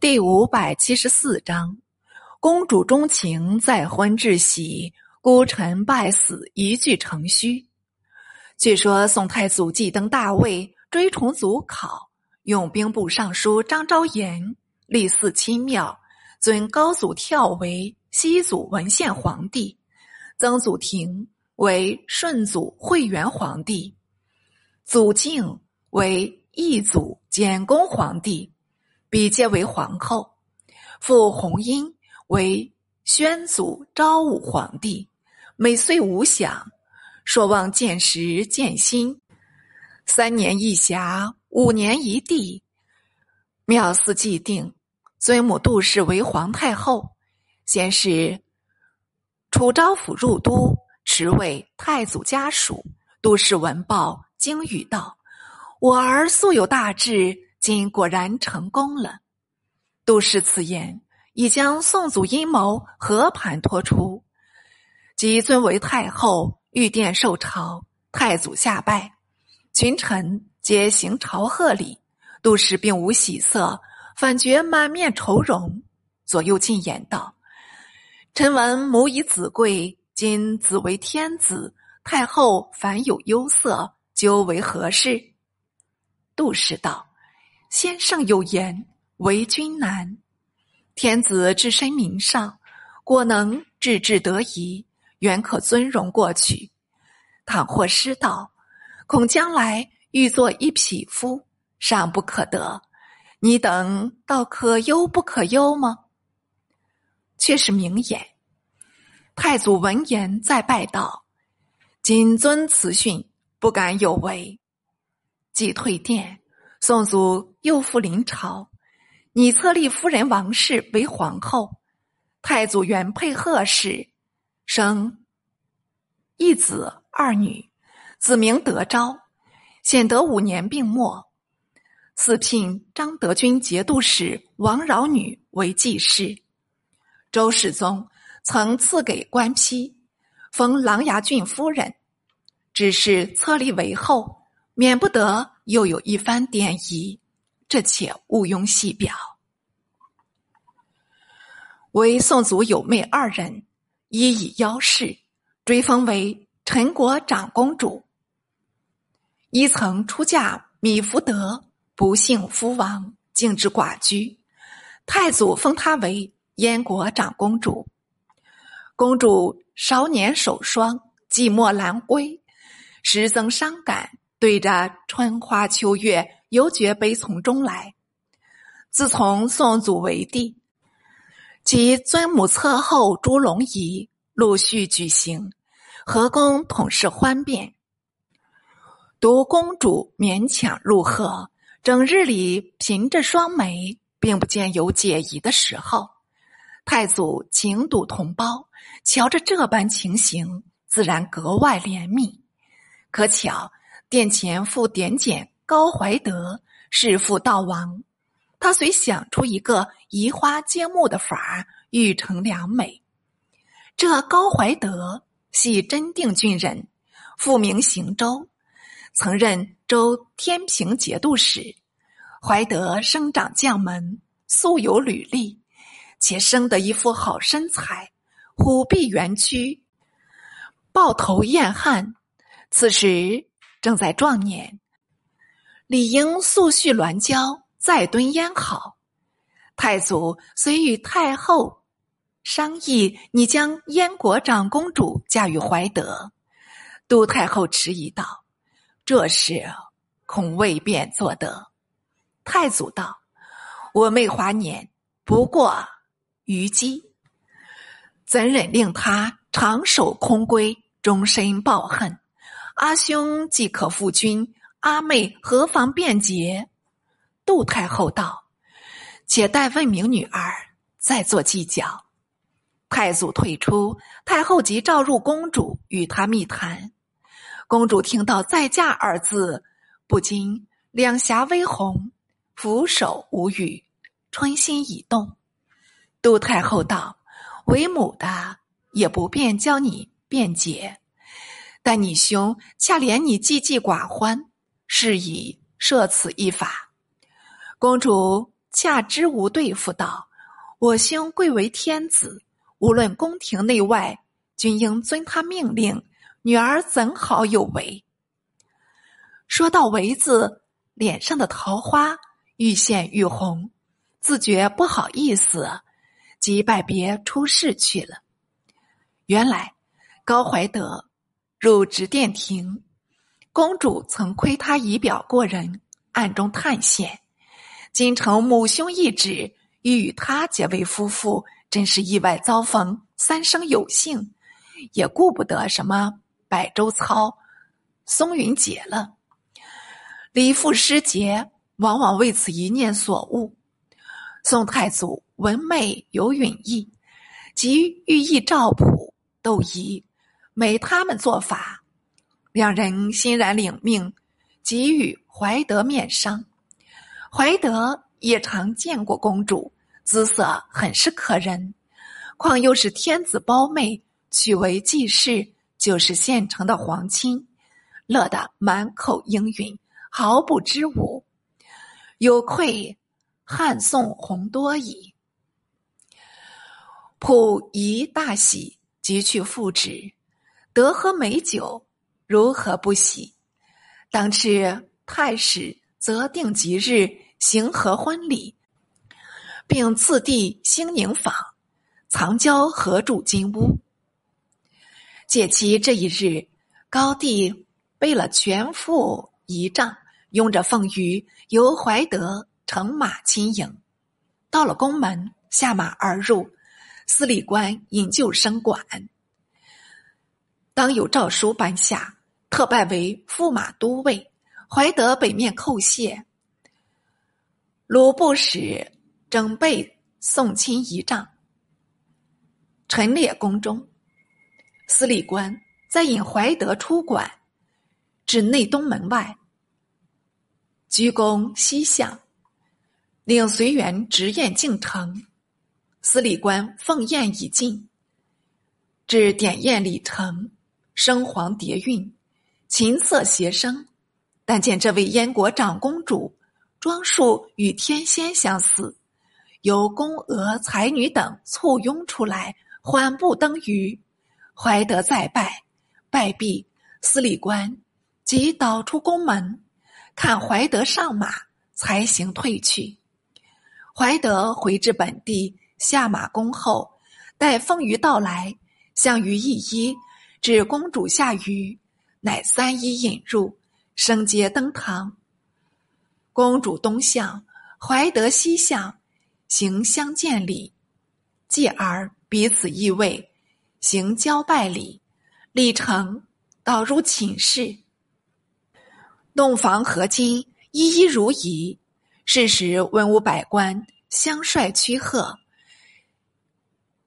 第五百七十四章，公主钟情再婚至喜，孤臣败死一句成虚。据说宋太祖继登大位，追崇祖考，用兵部尚书张昭言立祀亲庙，尊高祖跳为西祖文献皇帝，曾祖庭为顺祖惠元皇帝，祖敬为义祖简公皇帝。比皆为皇后，父弘英为宣祖昭武皇帝，每岁无享，说望见时见心，三年一辖，五年一地。庙祀既定，尊母杜氏为皇太后。先是楚昭府入都，持为太祖家属。杜氏闻报，惊语道：“我儿素有大志。”今果然成功了。杜氏此言已将宋祖阴谋和盘托出。即尊为太后，御殿受朝，太祖下拜，群臣皆行朝贺礼。杜氏并无喜色，反觉满面愁容。左右进言道：“臣闻母以子贵，今子为天子，太后反有忧色，究为何事？”杜氏道。先生有言：“为君难，天子置身名上，果能治治得宜，原可尊荣过去。倘或失道，恐将来欲做一匹夫，尚不可得。你等倒可忧不可忧吗？”却是明言。太祖闻言，再拜道：“谨遵此训，不敢有违。”即退殿。宋祖又复临朝，拟册立夫人王氏为皇后。太祖原配贺氏，生一子二女，子名德昭。显德五年病没，赐聘张德军节度使王饶女为继室。周世宗曾赐给官批，封琅琊郡夫人，只是册立为后，免不得。又有一番典仪，这且毋庸细表。为宋祖有妹二人，一以邀氏，追封为陈国长公主；一曾出嫁米福德，不幸夫亡，竟至寡居。太祖封她为燕国长公主。公主少年守霜，寂寞难归，时增伤感。对着春花秋月，犹觉悲从中来。自从宋祖为帝，及尊母侧后朱龙仪陆续举行，和宫统是欢变。独公主勉强入贺，整日里颦着双眉，并不见有解疑的时候。太祖情笃同胞，瞧着这般情形，自然格外怜悯。可巧。殿前复点检高怀德弑父悼亡，他遂想出一个移花接木的法儿，欲成良美。这高怀德系真定郡人，复名行州，曾任州天平节度使。怀德生长将门，素有履历，且生得一副好身材，虎臂圆曲，豹头燕汉。此时。正在壮年，理应速续鸾交，再敦燕好。太祖虽与太后商议，你将燕国长公主嫁与怀德。杜太后迟疑道：“这事恐未便做得。”太祖道：“我妹华年不过虞姬，怎忍令她长守空闺，终身抱恨？”阿兄既可复君，阿妹何妨辩解？杜太后道：“且待问明女儿，再做计较。”太祖退出，太后即召入公主，与她密谈。公主听到“再嫁”二字，不禁两颊微红，俯首无语，春心已动。杜太后道：“为母的也不便教你辩解。”但你兄恰怜你寂寂寡欢，是以设此一法。公主恰知无对付道：“我兄贵为天子，无论宫廷内外，均应遵他命令。女儿怎好有违？”说到“为”字，脸上的桃花愈现愈红，自觉不好意思，即拜别出事去了。原来高怀德入直殿庭，公主曾窥他仪表过人，暗中探险。今承母兄一旨，欲与他结为夫妇，真是意外遭逢，三生有幸，也顾不得什么百周操、松云节了。李父失节，往往为此一念所误。宋太祖闻妹有允意，即寓意赵普。窦仪，没他们做法，两人欣然领命，即与怀德面商。怀德也常见过公主，姿色很是可人，况又是天子胞妹，娶为继室，就是现成的皇亲，乐得满口应允，毫不知无，有愧汉宋洪多矣。溥仪大喜。即去复旨，得喝美酒，如何不喜？当敕太史择定吉日，行合婚礼，并赐地兴宁坊，藏娇合住金屋。借其这一日，高帝备了全副仪仗，拥着凤鱼，由怀德乘马亲迎。到了宫门，下马而入。司礼官引救升管，当有诏书颁下，特拜为驸马都尉。怀德北面叩谢。鲁布使整备送亲仪仗，陈列宫中。司礼官再引怀德出馆，至内东门外，鞠躬西向，领随员执宴进城。司礼官奉宴已尽，至点宴礼成，声黄蝶韵，琴瑟谐声。但见这位燕国长公主，装束与天仙相似，由宫娥才女等簇拥出来，缓步登舆。怀德再拜，拜毕，司礼官即导出宫门，看怀德上马，才行退去。怀德回至本地。下马恭候，待凤鱼到来，项羽一揖，指公主下舆，乃三一引入，升阶登堂。公主东向，怀德西向，行相见礼，继而彼此依偎，行交拜礼，礼成，导入寝室。洞房合金，一一如仪。是时文武百官相率趋贺。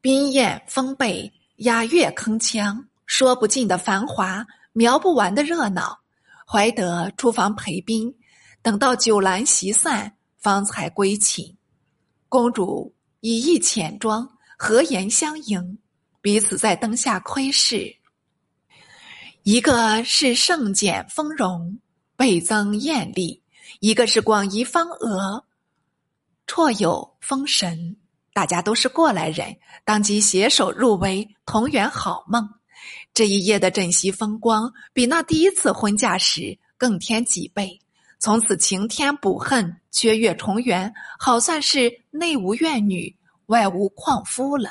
宾宴丰备，雅乐铿锵，说不尽的繁华，描不完的热闹。怀德出房陪宾，等到酒阑席散，方才归寝。公主以一浅妆，和颜相迎，彼此在灯下窥视。一个是盛简丰容，倍增艳丽；一个是广仪方额，绰有风神。大家都是过来人，当即携手入围，同圆好梦。这一夜的枕席风光，比那第一次婚嫁时更添几倍。从此晴天补恨，缺月重圆，好算是内无怨女，外无旷夫了。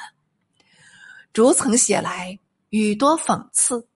逐层写来，语多讽刺。